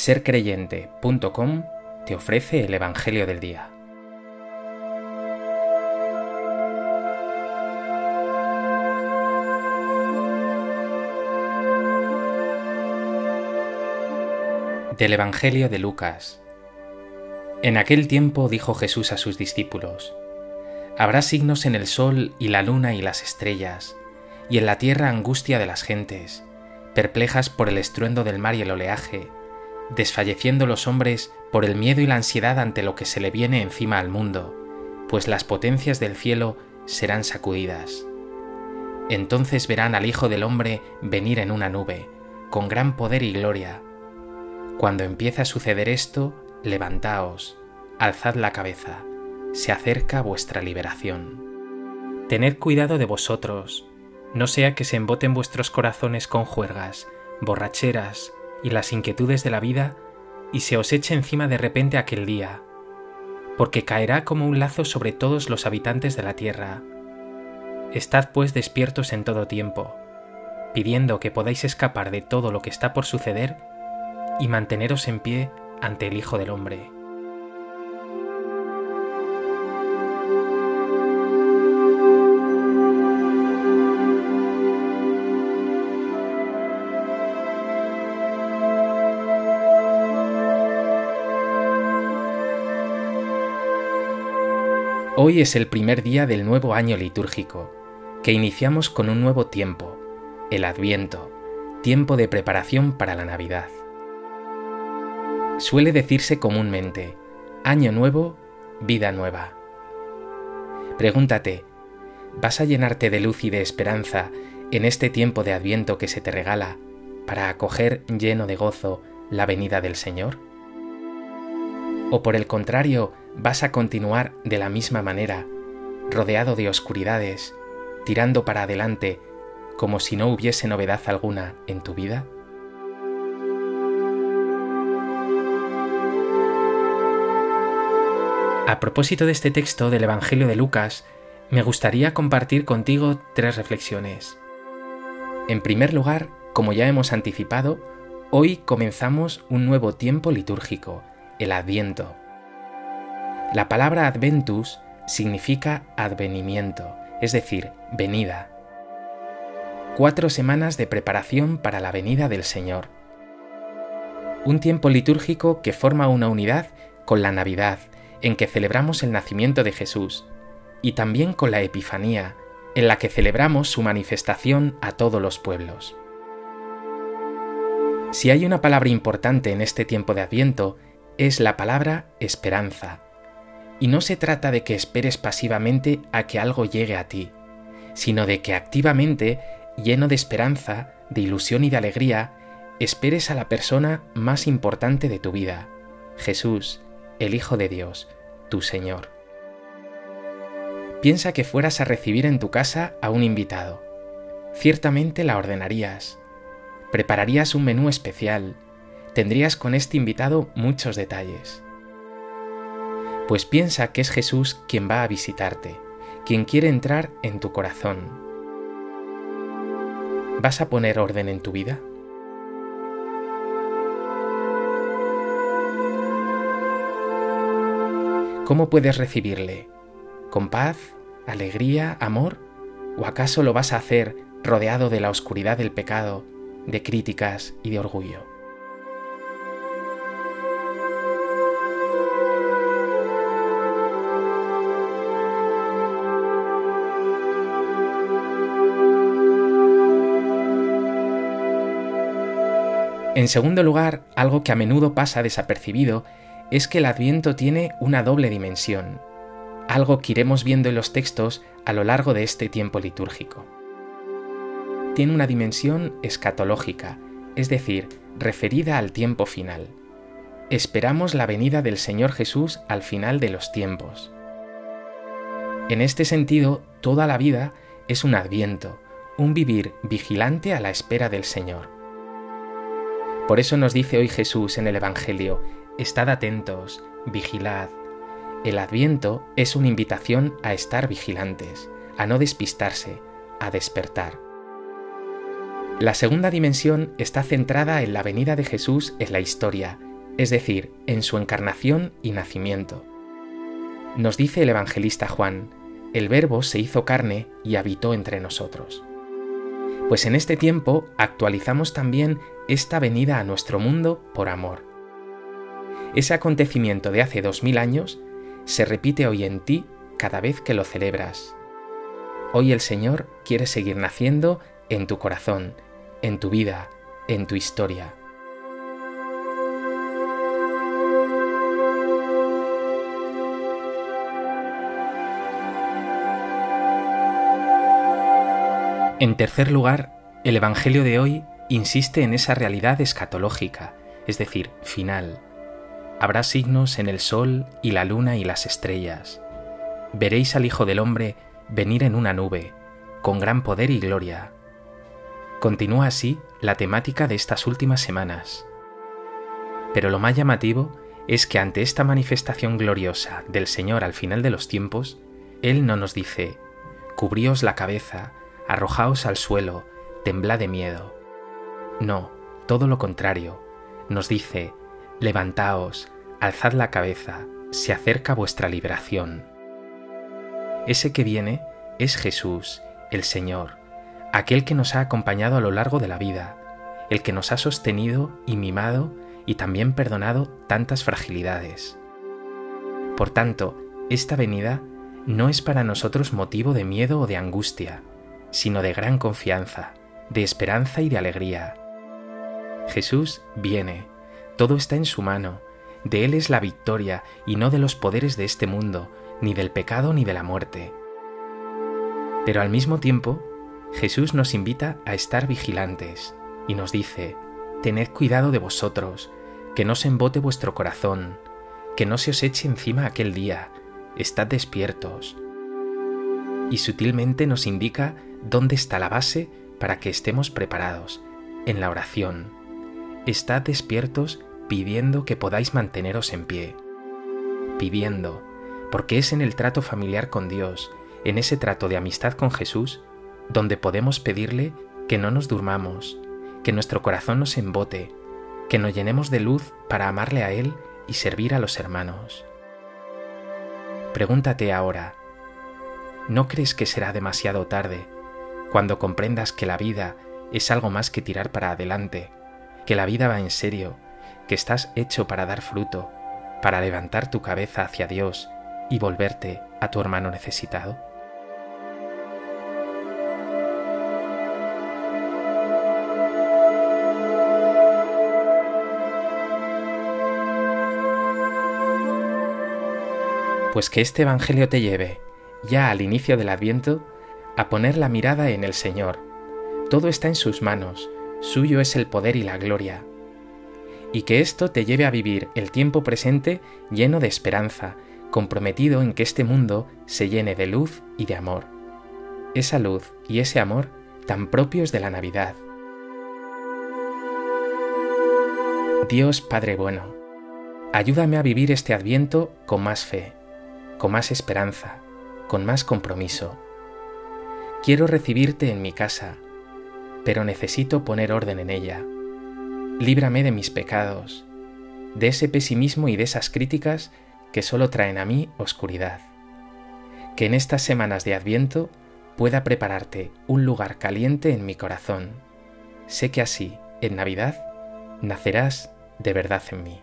sercreyente.com te ofrece el Evangelio del Día. Del Evangelio de Lucas. En aquel tiempo dijo Jesús a sus discípulos, Habrá signos en el sol y la luna y las estrellas, y en la tierra angustia de las gentes, perplejas por el estruendo del mar y el oleaje, desfalleciendo los hombres por el miedo y la ansiedad ante lo que se le viene encima al mundo, pues las potencias del cielo serán sacudidas. Entonces verán al Hijo del Hombre venir en una nube, con gran poder y gloria. Cuando empiece a suceder esto, levantaos, alzad la cabeza, se acerca vuestra liberación. Tened cuidado de vosotros, no sea que se emboten vuestros corazones con juergas, borracheras y las inquietudes de la vida, y se os eche encima de repente aquel día, porque caerá como un lazo sobre todos los habitantes de la tierra. Estad pues despiertos en todo tiempo, pidiendo que podáis escapar de todo lo que está por suceder y manteneros en pie ante el Hijo del Hombre. Hoy es el primer día del nuevo año litúrgico, que iniciamos con un nuevo tiempo, el Adviento, tiempo de preparación para la Navidad. Suele decirse comúnmente, año nuevo, vida nueva. Pregúntate, ¿vas a llenarte de luz y de esperanza en este tiempo de Adviento que se te regala para acoger lleno de gozo la venida del Señor? ¿O por el contrario, vas a continuar de la misma manera, rodeado de oscuridades, tirando para adelante como si no hubiese novedad alguna en tu vida? A propósito de este texto del Evangelio de Lucas, me gustaría compartir contigo tres reflexiones. En primer lugar, como ya hemos anticipado, hoy comenzamos un nuevo tiempo litúrgico, el Adviento. La palabra adventus significa advenimiento, es decir, venida. Cuatro semanas de preparación para la venida del Señor. Un tiempo litúrgico que forma una unidad con la Navidad, en que celebramos el nacimiento de Jesús, y también con la Epifanía, en la que celebramos su manifestación a todos los pueblos. Si hay una palabra importante en este tiempo de Adviento, es la palabra esperanza y no se trata de que esperes pasivamente a que algo llegue a ti, sino de que activamente, lleno de esperanza, de ilusión y de alegría, esperes a la persona más importante de tu vida, Jesús, el Hijo de Dios, tu Señor. Piensa que fueras a recibir en tu casa a un invitado. Ciertamente la ordenarías. Prepararías un menú especial. Tendrías con este invitado muchos detalles pues piensa que es Jesús quien va a visitarte, quien quiere entrar en tu corazón. ¿Vas a poner orden en tu vida? ¿Cómo puedes recibirle? ¿Con paz, alegría, amor? ¿O acaso lo vas a hacer rodeado de la oscuridad del pecado, de críticas y de orgullo? En segundo lugar, algo que a menudo pasa desapercibido es que el adviento tiene una doble dimensión, algo que iremos viendo en los textos a lo largo de este tiempo litúrgico. Tiene una dimensión escatológica, es decir, referida al tiempo final. Esperamos la venida del Señor Jesús al final de los tiempos. En este sentido, toda la vida es un adviento, un vivir vigilante a la espera del Señor. Por eso nos dice hoy Jesús en el Evangelio, estad atentos, vigilad. El adviento es una invitación a estar vigilantes, a no despistarse, a despertar. La segunda dimensión está centrada en la venida de Jesús en la historia, es decir, en su encarnación y nacimiento. Nos dice el evangelista Juan, el Verbo se hizo carne y habitó entre nosotros. Pues en este tiempo actualizamos también esta venida a nuestro mundo por amor. Ese acontecimiento de hace dos mil años se repite hoy en ti cada vez que lo celebras. Hoy el Señor quiere seguir naciendo en tu corazón, en tu vida, en tu historia. En tercer lugar, el Evangelio de hoy insiste en esa realidad escatológica, es decir, final. Habrá signos en el sol y la luna y las estrellas. Veréis al Hijo del Hombre venir en una nube, con gran poder y gloria. Continúa así la temática de estas últimas semanas. Pero lo más llamativo es que ante esta manifestación gloriosa del Señor al final de los tiempos, Él no nos dice, cubríos la cabeza, arrojaos al suelo, temblad de miedo. No, todo lo contrario, nos dice, levantaos, alzad la cabeza, se acerca vuestra liberación. Ese que viene es Jesús, el Señor, aquel que nos ha acompañado a lo largo de la vida, el que nos ha sostenido y mimado y también perdonado tantas fragilidades. Por tanto, esta venida no es para nosotros motivo de miedo o de angustia, sino de gran confianza, de esperanza y de alegría. Jesús viene, todo está en su mano, de Él es la victoria y no de los poderes de este mundo, ni del pecado ni de la muerte. Pero al mismo tiempo, Jesús nos invita a estar vigilantes y nos dice, Tened cuidado de vosotros, que no se embote vuestro corazón, que no se os eche encima aquel día, estad despiertos. Y sutilmente nos indica dónde está la base para que estemos preparados, en la oración. Estad despiertos pidiendo que podáis manteneros en pie. Pidiendo, porque es en el trato familiar con Dios, en ese trato de amistad con Jesús, donde podemos pedirle que no nos durmamos, que nuestro corazón nos embote, que nos llenemos de luz para amarle a Él y servir a los hermanos. Pregúntate ahora, ¿no crees que será demasiado tarde cuando comprendas que la vida es algo más que tirar para adelante, que la vida va en serio, que estás hecho para dar fruto, para levantar tu cabeza hacia Dios y volverte a tu hermano necesitado? Pues que este Evangelio te lleve, ya al inicio del Adviento, a poner la mirada en el Señor. Todo está en sus manos, suyo es el poder y la gloria. Y que esto te lleve a vivir el tiempo presente lleno de esperanza, comprometido en que este mundo se llene de luz y de amor. Esa luz y ese amor tan propios de la Navidad. Dios Padre bueno, ayúdame a vivir este adviento con más fe, con más esperanza, con más compromiso Quiero recibirte en mi casa, pero necesito poner orden en ella. Líbrame de mis pecados, de ese pesimismo y de esas críticas que solo traen a mí oscuridad. Que en estas semanas de Adviento pueda prepararte un lugar caliente en mi corazón. Sé que así, en Navidad, nacerás de verdad en mí.